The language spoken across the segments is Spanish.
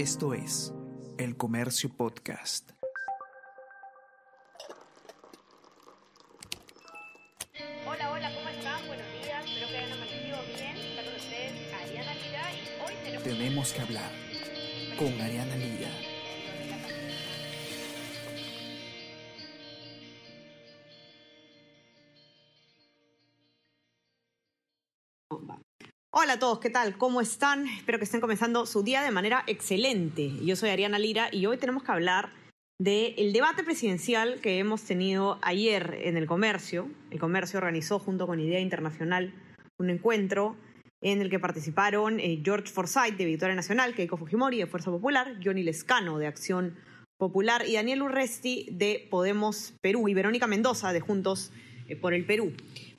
Esto es El Comercio Podcast. Hola, hola, ¿cómo están? Buenos días, espero que hayan amanecido bien. Está con ustedes Ariana Lira y hoy tenemos... Tenemos que hablar con Ariana Lira. Hola a todos, ¿qué tal? ¿Cómo están? Espero que estén comenzando su día de manera excelente. Yo soy Ariana Lira y hoy tenemos que hablar del debate presidencial que hemos tenido ayer en el comercio. El comercio organizó junto con Idea Internacional un encuentro en el que participaron eh, George Forsyth de Victoria Nacional, Keiko Fujimori de Fuerza Popular, Johnny Lescano de Acción Popular y Daniel Urresti de Podemos Perú y Verónica Mendoza de Juntos eh, por el Perú.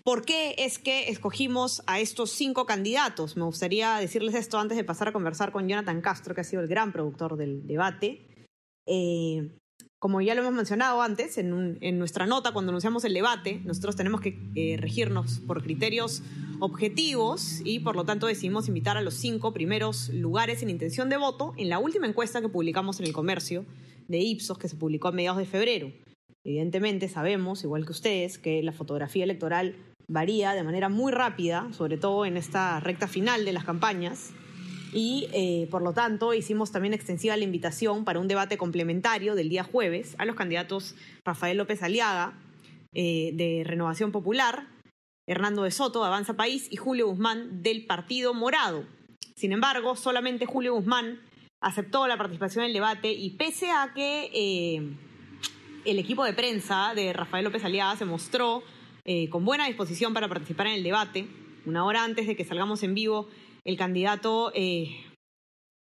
¿Por qué es que escogimos a estos cinco candidatos? Me gustaría decirles esto antes de pasar a conversar con Jonathan Castro, que ha sido el gran productor del debate. Eh, como ya lo hemos mencionado antes, en, nuestra nota, cuando anunciamos el debate, nosotros tenemos que eh, regirnos por criterios objetivos y por lo tanto decidimos invitar a los cinco primeros lugares en intención de voto en la última encuesta que publicamos en el comercio de Ipsos, que se publicó a mediados de febrero. Evidentemente sabemos, igual que ustedes, que la fotografía electoral varía de manera muy rápida, sobre todo en esta recta final de las campañas. Y eh, por lo tanto hicimos también extensiva la invitación para un debate complementario del día jueves a los candidatos Rafael López Aliaga eh, de Renovación Popular, Hernando de Soto de Avanza País y Julio Guzmán del Partido Morado. Sin embargo, solamente Julio Guzmán aceptó la participación en el debate y pese a que eh, el equipo de prensa de Rafael López Aliaga se mostró eh, con buena disposición para participar en el debate. Una hora antes de que salgamos en vivo, el candidato eh,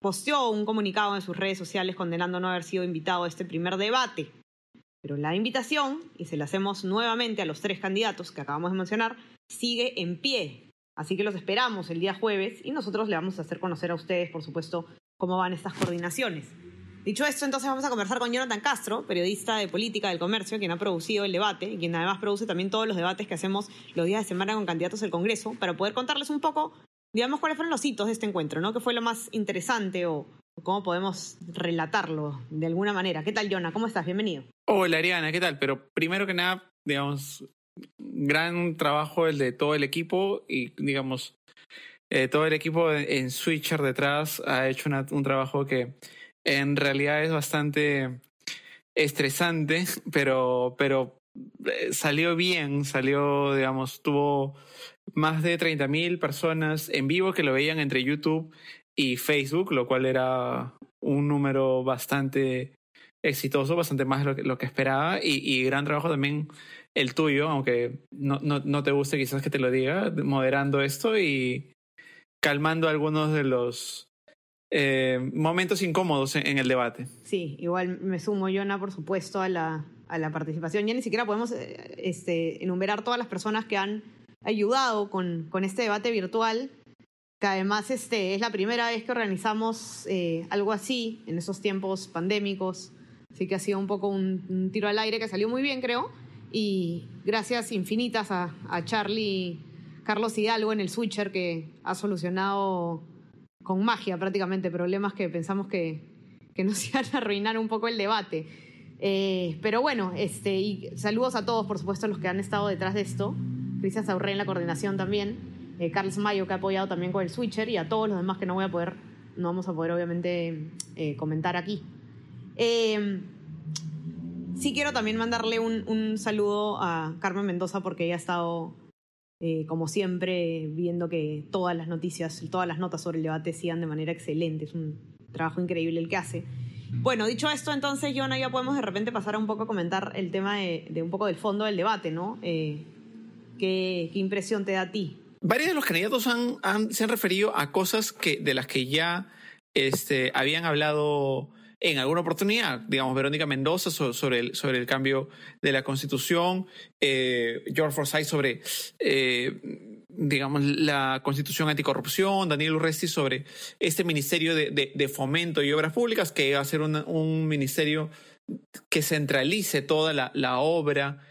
posteó un comunicado en sus redes sociales condenando no haber sido invitado a este primer debate. Pero la invitación, y se la hacemos nuevamente a los tres candidatos que acabamos de mencionar, sigue en pie. Así que los esperamos el día jueves y nosotros le vamos a hacer conocer a ustedes, por supuesto, cómo van estas coordinaciones. Dicho esto, entonces vamos a conversar con Jonathan Castro, periodista de política del comercio, quien ha producido el debate y quien además produce también todos los debates que hacemos los días de semana con candidatos del Congreso, para poder contarles un poco, digamos, cuáles fueron los hitos de este encuentro, ¿no? ¿Qué fue lo más interesante o, cómo podemos relatarlo de alguna manera? ¿Qué tal, Jonah? ¿Cómo estás? Bienvenido. Hola Ariana, ¿qué tal? Pero primero que nada, digamos, gran trabajo el de todo el equipo y digamos, eh, todo el equipo en, Switcher detrás ha hecho un trabajo que en realidad es bastante estresante, pero, pero eh, salió bien, salió, digamos, tuvo más de 30.000 personas en vivo que lo veían entre YouTube y Facebook, lo cual era un número bastante exitoso, bastante más lo que, lo que esperaba y, y gran trabajo también el tuyo, aunque no, no, no te guste quizás que te lo diga, moderando esto y calmando algunos de los eh, momentos incómodos en, el debate. Sí, igual me sumo, Jonah, por supuesto, a la, a la participación. Ya ni siquiera podemos eh, este, enumerar todas las personas que han ayudado con, con este debate virtual, que además este, es la primera vez que organizamos eh, algo así en esos tiempos pandémicos. Así que ha sido un poco un, un tiro al aire que salió muy bien, creo. Y gracias infinitas a, a Charlie Carlos Hidalgo en el Switcher, que ha solucionado con magia prácticamente problemas que pensamos que, que nos iban a arruinar un poco el debate. Eh, pero bueno, este, saludos a todos, por supuesto, los que han estado detrás de esto. Cristian Saurré en la coordinación también. Eh, Carlos Mayo, que ha apoyado también con el Switcher. Y a todos los demás que no voy a poder, no vamos a poder, obviamente, eh, comentar aquí. Eh, sí quiero también mandarle un, un saludo a Carmen Mendoza porque ella ha estado eh, como siempre, viendo que todas las noticias, todas las notas sobre el debate sigan de manera excelente. Es un trabajo increíble el que hace. Bueno, dicho esto, entonces, Jonah, ya podemos de repente pasar a un poco a comentar el tema de, de un poco del fondo del debate, ¿no? Eh, ¿qué, ¿Qué impresión te da a ti? Varios de los candidatos han, han- se han referido a cosas que, de las que ya este, habían hablado en alguna oportunidad. Digamos, Verónica Mendoza so- sobre, el, sobre el cambio de la constitución, eh, George Forsyth sobre, eh, digamos, la constitución anticorrupción, Daniel Urresti sobre este ministerio de, de- fomento y obras públicas, que va a ser un ministerio que centralice toda la obra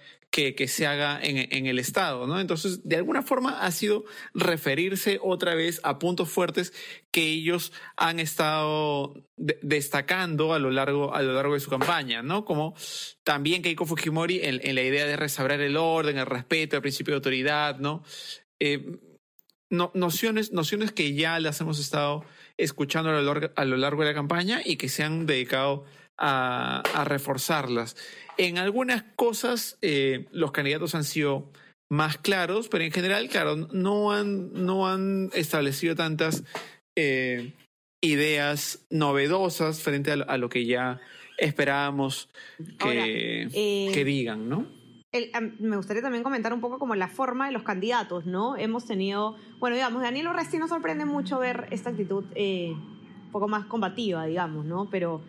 que, se haga en, el Estado, ¿no? Entonces, de alguna forma ha sido referirse otra vez a puntos fuertes que ellos han estado de destacando a lo, largo, a lo largo de su campaña, ¿no? Como también Keiko Fujimori en, la idea de resabrar el orden, el respeto, el principio de autoridad, ¿no? Eh, no, nociones, nociones que ya las hemos estado escuchando a lo, largo, a lo largo de la campaña y que se han dedicado a, a reforzarlas. En algunas cosas eh, los candidatos han sido más claros, pero en general, claro, no han, no han establecido tantas eh, ideas novedosas frente a, a, lo que ya esperábamos que, Ahora, eh, que digan, ¿no? El, me gustaría también comentar un poco como la forma de los candidatos, ¿no? Hemos tenido, bueno, digamos, Daniel Orresti nos sorprende mucho ver esta actitud eh, un poco más combativa, digamos, ¿no? Pero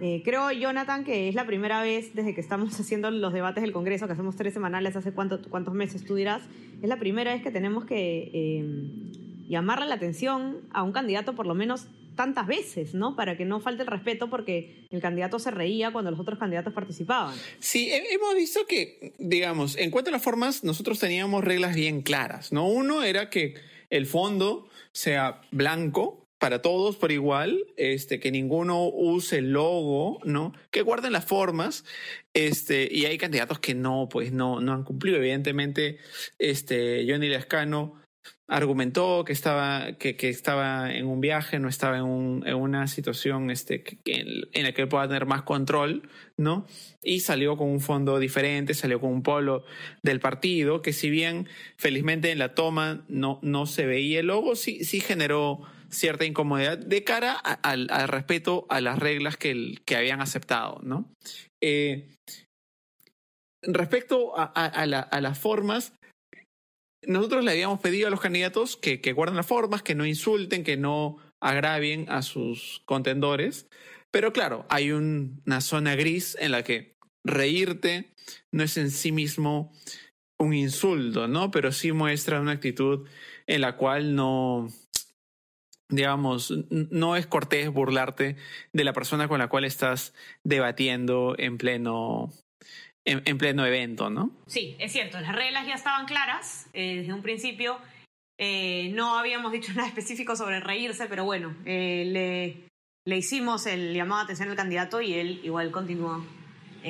eh, creo, Jonathan, que es la primera vez desde que estamos haciendo los debates del Congreso, que hacemos tres semanales, hace cuánto, cuántos meses tú dirás, es la primera vez que tenemos que eh, llamarle la atención a un candidato por lo menos tantas veces, ¿no? Para que no falte el respeto porque el candidato se reía cuando los otros candidatos participaban. Sí, hemos visto que, digamos, en cuanto a las formas, nosotros teníamos reglas bien claras, ¿no? Uno era que el fondo sea blanco para todos por igual, este, que ninguno use el logo, ¿no? Que guarden las formas, este, y hay candidatos que no, pues no, no han cumplido. Evidentemente, este, Johnny Lescano argumentó que estaba, que, que, estaba en un viaje, no estaba en, un, en una situación este, que, en la que pueda tener más control, ¿no? Y salió con un fondo diferente, salió con un polo del partido, que si bien felizmente en la toma no, no se veía el logo, sí, sí generó cierta incomodidad de cara al, respeto a las reglas que, que habían aceptado, ¿no? Eh, respecto a, a, la, a las formas, nosotros le habíamos pedido a los candidatos que, que guarden las formas, que no insulten, que no agravien a sus contendores. Pero claro, hay un, una zona gris en la que reírte no es en sí mismo un insulto, ¿no? Pero sí muestra una actitud en la cual no, digamos, no es cortés burlarte de la persona con la cual estás debatiendo en pleno en, en, pleno evento, ¿no? Sí, es cierto, las reglas ya estaban claras eh, desde un principio. Eh, no habíamos dicho nada específico sobre reírse, pero bueno, eh, le, le, hicimos el llamado de atención al candidato y él igual continuó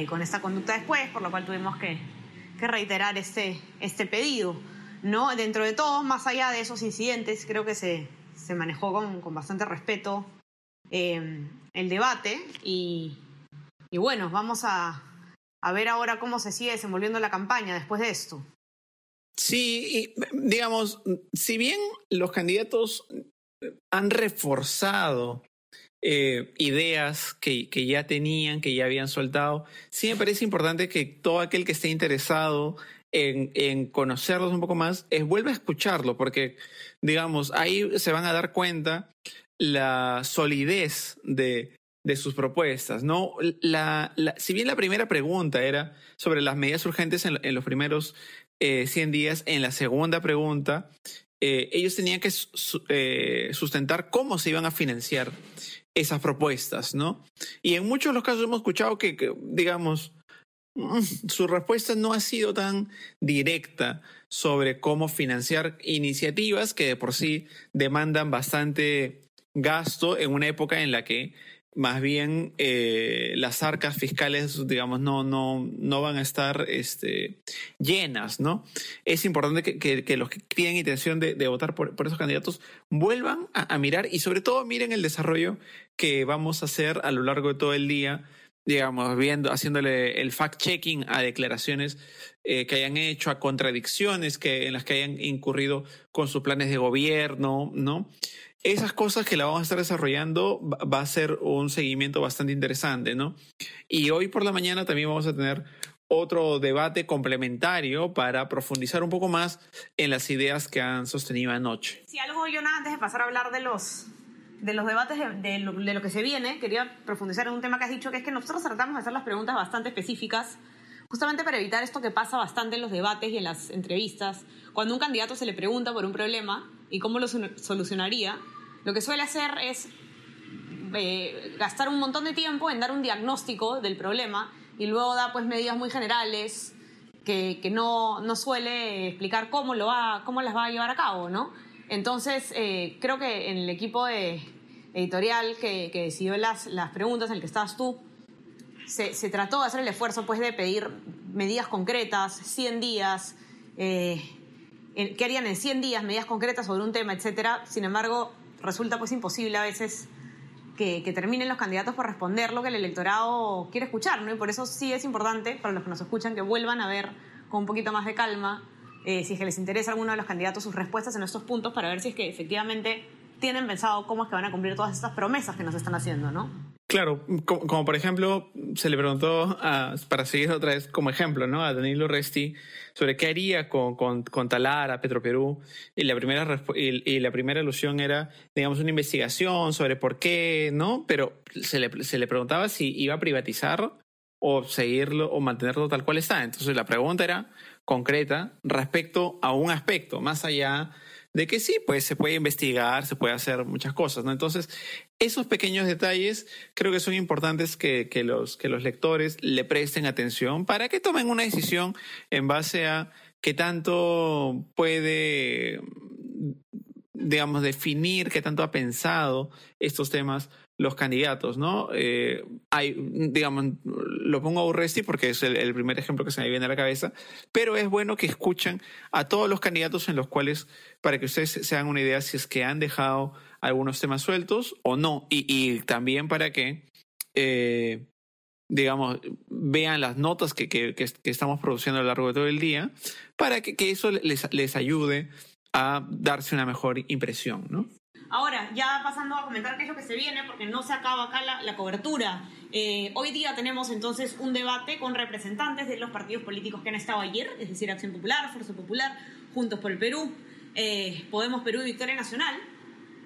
con esta conducta después, por lo cual tuvimos que, que reiterar este, este pedido. ¿no? Dentro de todo, más allá de esos incidentes, creo que se, se manejó con, con bastante respeto el debate y, y bueno, vamos a, a ver ahora cómo se sigue desenvolviendo la campaña después de esto. Sí, y, digamos, si bien los candidatos han reforzado eh, ideas que, que, ya tenían, que ya habían soltado, sí me parece importante que todo aquel que esté interesado en, conocerlos un poco más, es, vuelva a escucharlo, porque, digamos, ahí se van a dar cuenta la solidez de, de sus propuestas, ¿no? La, si bien la primera pregunta era sobre las medidas urgentes en, los primeros eh, 100 días, en la segunda pregunta, eh, ellos tenían que eh, sustentar cómo se iban a financiar esas propuestas, ¿no? Y en muchos de los casos hemos escuchado que, digamos, su respuesta no ha sido tan directa sobre cómo financiar iniciativas que de por sí demandan bastante gasto en una época en la que más bien eh, las arcas fiscales, digamos, no, no, no van a estar este, llenas, ¿no? Es importante que, los que tienen intención de, votar por, por, esos candidatos vuelvan a, mirar y sobre todo miren el desarrollo que vamos a hacer a lo largo de todo el día, digamos, viendo, haciéndole el fact-checking a declaraciones eh, que hayan hecho, a contradicciones que, en las que hayan incurrido con sus planes de gobierno, ¿no? esas cosas que la vamos a estar desarrollando va a ser un seguimiento bastante interesante, ¿no? Y hoy por la mañana también vamos a tener otro debate complementario para profundizar un poco más en las ideas que han sostenido anoche. Si algo, yo nada, antes de pasar a hablar de los, de los debates de, lo, de, lo, que se viene, quería profundizar en un tema que has dicho, que es que nosotros tratamos de hacer las preguntas bastante específicas, justamente para evitar esto que pasa bastante en los debates y en las entrevistas, cuando un candidato se le pregunta por un problema y cómo lo solucionaría, lo que suele hacer es eh, gastar un montón de tiempo en dar un diagnóstico del problema y luego da pues medidas muy generales que, que no, no suele explicar cómo, lo va, cómo las va a llevar a cabo, ¿no? Entonces, eh, creo que en el equipo de editorial que, decidió las, las preguntas en el que estabas tú, se, se, trató de hacer el esfuerzo pues, de pedir medidas concretas, 100 días, eh, qué harían en 100 días, medidas concretas sobre un tema, etcétera. Sin embargo, resulta pues imposible a veces que, que, terminen los candidatos por responder lo que el electorado quiere escuchar, ¿no? Y por eso sí es importante, para los que nos escuchan, que vuelvan a ver con un poquito más de calma, eh, si es que les interesa alguno de los candidatos sus respuestas en estos puntos, para ver si es que efectivamente tienen pensado cómo es que van a cumplir todas estas promesas que nos están haciendo, ¿no? Claro, como, por ejemplo, se le preguntó, a, para seguir otra vez como ejemplo, ¿no? A Danilo Resti sobre qué haría con, con, con Talara, Petroperú, y la, primera, y, y, la primera alusión era, digamos, una investigación sobre por qué, ¿no? Pero se le, se le preguntaba si iba a privatizar o seguirlo o mantenerlo tal cual está. Entonces la pregunta era concreta respecto a un aspecto, más allá de que sí, pues se puede investigar, se puede hacer muchas cosas, ¿no? Entonces, esos pequeños detalles creo que son importantes que, que, los, que los lectores le presten atención para que tomen una decisión en base a qué tanto puede, digamos, definir, qué tanto ha pensado estos temas los candidatos, ¿no? Eh, hay, digamos, lo pongo a Urresti porque es el, primer ejemplo que se me viene a la cabeza, pero es bueno que escuchen a todos los candidatos en los cuales, para que ustedes se hagan una idea si es que han dejado algunos temas sueltos o no, y, también para que, eh, digamos, vean las notas que, que, que, estamos produciendo a lo largo de todo el día, para que, que eso les, les ayude a darse una mejor impresión, ¿no? Ahora, ya pasando a comentar qué es lo que se viene, porque no se acaba acá la, cobertura. Eh, hoy día tenemos entonces un debate con representantes de los partidos políticos que han estado ayer, es decir, Acción Popular, Fuerza Popular, Juntos por el Perú, eh, Podemos Perú y Victoria Nacional,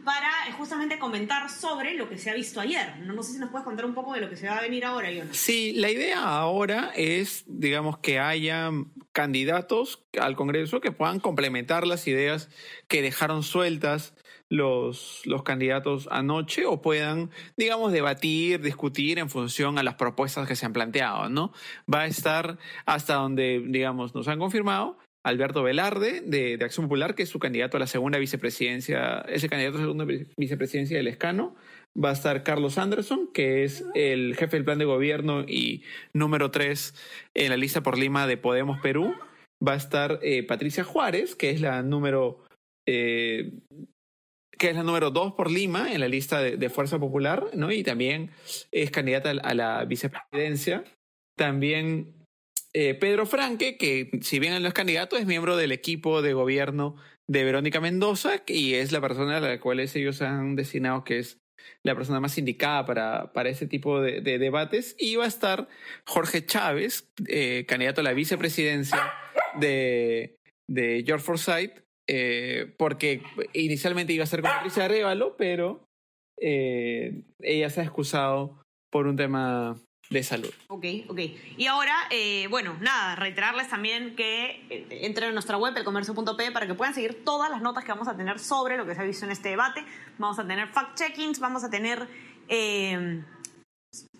para eh, justamente comentar sobre lo que se ha visto ayer. No, no, sé si nos puedes contar un poco de lo que se va a venir ahora, Jonas. Sí, la idea ahora es, digamos, que haya candidatos al Congreso que puedan complementar las ideas que dejaron sueltas los, los candidatos anoche o puedan, digamos, debatir, discutir en función a las propuestas que se han planteado, ¿no? Va a estar hasta donde, digamos, nos han confirmado Alberto Velarde de, de, Acción Popular, que es su candidato a la segunda vicepresidencia, es el candidato a la segunda vicepresidencia del Escano. Va a estar Carlos Anderson, que es el jefe del plan de gobierno y número tres en la lista por Lima de Podemos Perú. Va a estar eh, Patricia Juárez, que es la número eh, que es la número dos por Lima en la lista de, Fuerza Popular, ¿no? Y también es candidata a la vicepresidencia. También eh, Pedro Franque, que si bien no es candidato, es miembro del equipo de gobierno de Verónica Mendoza y es la persona a la cual ellos han designado que es la persona más indicada para, para ese tipo de, de debates. Y va a estar Jorge Chávez, eh, candidato a la vicepresidencia de, de George Forsyth, eh, porque inicialmente iba a ser con Patricia Arevalo, pero eh, ella se ha excusado por un tema de salud. Ok, ok. Y ahora, eh, bueno, nada, reiterarles también que eh, entren a nuestra web, elcomercio.p, para que puedan seguir todas las notas que vamos a tener sobre lo que se ha visto en este debate. Vamos a tener fact-checkings, vamos a tener eh,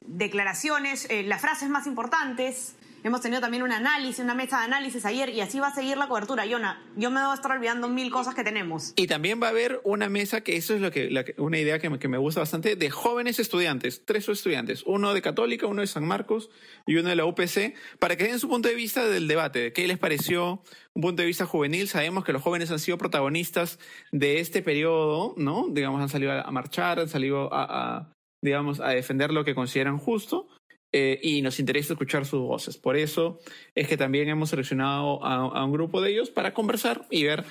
declaraciones, eh, las frases más importantes, Hemos tenido también un análisis, una mesa de análisis ayer y así va a seguir la cobertura. Yona, yo me a estar olvidando mil cosas que tenemos. Y también va a haber una mesa, que eso es lo que, la, una idea que me, que me, gusta bastante, de jóvenes estudiantes, tres estudiantes, uno de Católica, uno de San Marcos y uno de la UPC, para que den su punto de vista del debate, de qué les pareció un punto de vista juvenil. Sabemos que los jóvenes han sido protagonistas de este periodo, ¿no? Digamos, han salido a marchar, han salido a, a digamos, a defender lo que consideran justo eh, y nos interesa escuchar sus voces. Por eso es que también hemos seleccionado a, un grupo de ellos para conversar y ver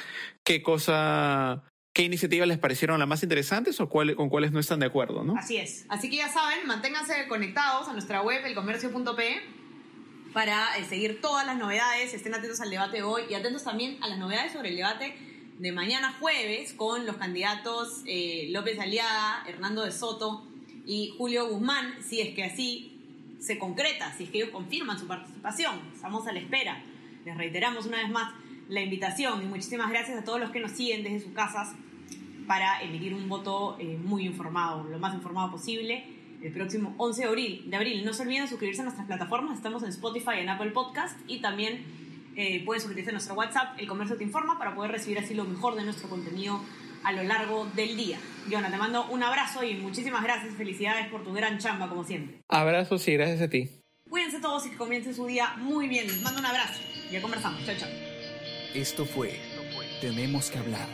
qué cosa, qué iniciativas les parecieron las más interesantes o cuál, con cuáles no están de acuerdo, ¿no? Así es. Así que ya saben, manténganse conectados a nuestra web, elcomercio.p, para eh, seguir todas las novedades. Estén atentos al debate hoy y atentos también a las novedades sobre el debate de mañana jueves con los candidatos eh, López Aliaga, Hernando de Soto y Julio Guzmán, si es que así se concreta, si es que ellos confirman su participación. Estamos a la espera. Les reiteramos una vez más la invitación y muchísimas gracias a todos los que nos siguen desde sus casas para emitir un voto eh, muy informado, lo más informado posible, el próximo 11 de abril. de abril. No se olviden de suscribirse a nuestras plataformas, estamos en Spotify, en Apple Podcast y también eh, pueden suscribirse a nuestro WhatsApp, El Comercio Te Informa, para poder recibir así lo mejor de nuestro contenido a lo largo del día. Jonah, te mando un abrazo y muchísimas gracias. Felicidades por tu gran chamba, como siempre. Abrazos y gracias a ti. Cuídense todos y que comiencen su día muy bien. Les mando un abrazo. Ya conversamos. Chao, chao. Esto fue Tenemos que hablar.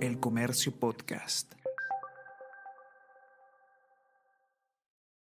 El Comercio Podcast.